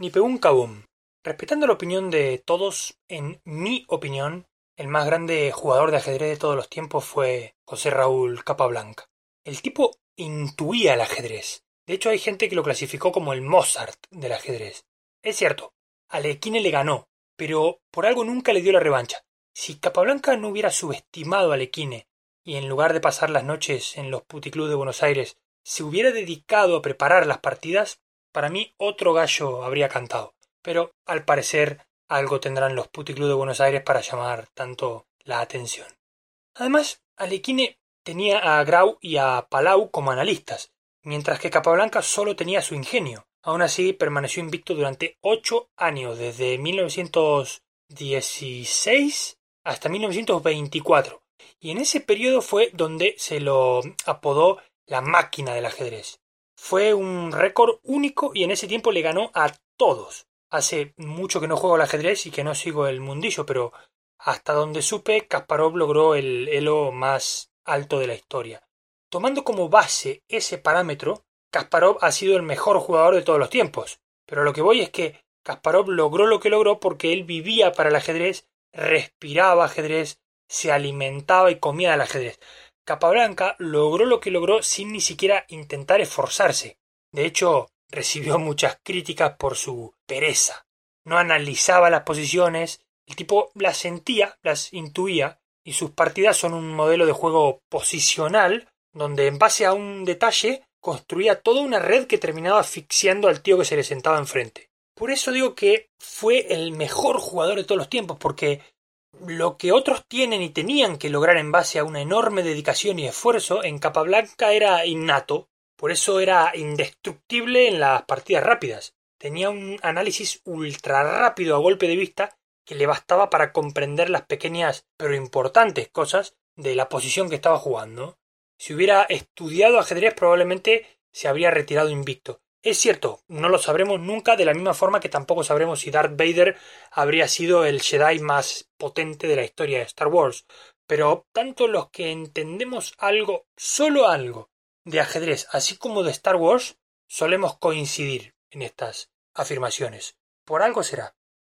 ni pegó un cabum. Respetando la opinión de todos, en mi opinión, el más grande jugador de ajedrez de todos los tiempos fue José Raúl Capablanca. El tipo intuía el ajedrez. De hecho, hay gente que lo clasificó como el Mozart del ajedrez. Es cierto, Alequine le ganó, pero por algo nunca le dio la revancha. Si Capablanca no hubiera subestimado a Alequine y en lugar de pasar las noches en los puticlubs de Buenos Aires se hubiera dedicado a preparar las partidas, para mí otro gallo habría cantado. Pero al parecer algo tendrán los puticlubs de Buenos Aires para llamar tanto la atención. Además, Alequine tenía a Grau y a Palau como analistas, mientras que Capablanca solo tenía su ingenio. Aún así, permaneció invicto durante ocho años, desde 1916 hasta 1924, y en ese periodo fue donde se lo apodó la máquina del ajedrez. Fue un récord único y en ese tiempo le ganó a todos. Hace mucho que no juego al ajedrez y que no sigo el mundillo, pero hasta donde supe, Kasparov logró el elo más alto de la historia. Tomando como base ese parámetro, Kasparov ha sido el mejor jugador de todos los tiempos. Pero lo que voy es que Kasparov logró lo que logró porque él vivía para el ajedrez, respiraba ajedrez, se alimentaba y comía del ajedrez. Capablanca logró lo que logró sin ni siquiera intentar esforzarse. De hecho, recibió muchas críticas por su pereza. No analizaba las posiciones, el tipo las sentía, las intuía, y sus partidas son un modelo de juego posicional, donde en base a un detalle construía toda una red que terminaba asfixiando al tío que se le sentaba enfrente. Por eso digo que fue el mejor jugador de todos los tiempos, porque lo que otros tienen y tenían que lograr en base a una enorme dedicación y esfuerzo en Capablanca era innato, por eso era indestructible en las partidas rápidas. Tenía un análisis ultra rápido a golpe de vista que le bastaba para comprender las pequeñas pero importantes cosas de la posición que estaba jugando. Si hubiera estudiado ajedrez probablemente se habría retirado invicto. Es cierto, no lo sabremos nunca de la misma forma que tampoco sabremos si Darth Vader habría sido el Jedi más potente de la historia de Star Wars, pero tanto los que entendemos algo, solo algo, de ajedrez, así como de Star Wars, solemos coincidir en estas afirmaciones. Por algo será.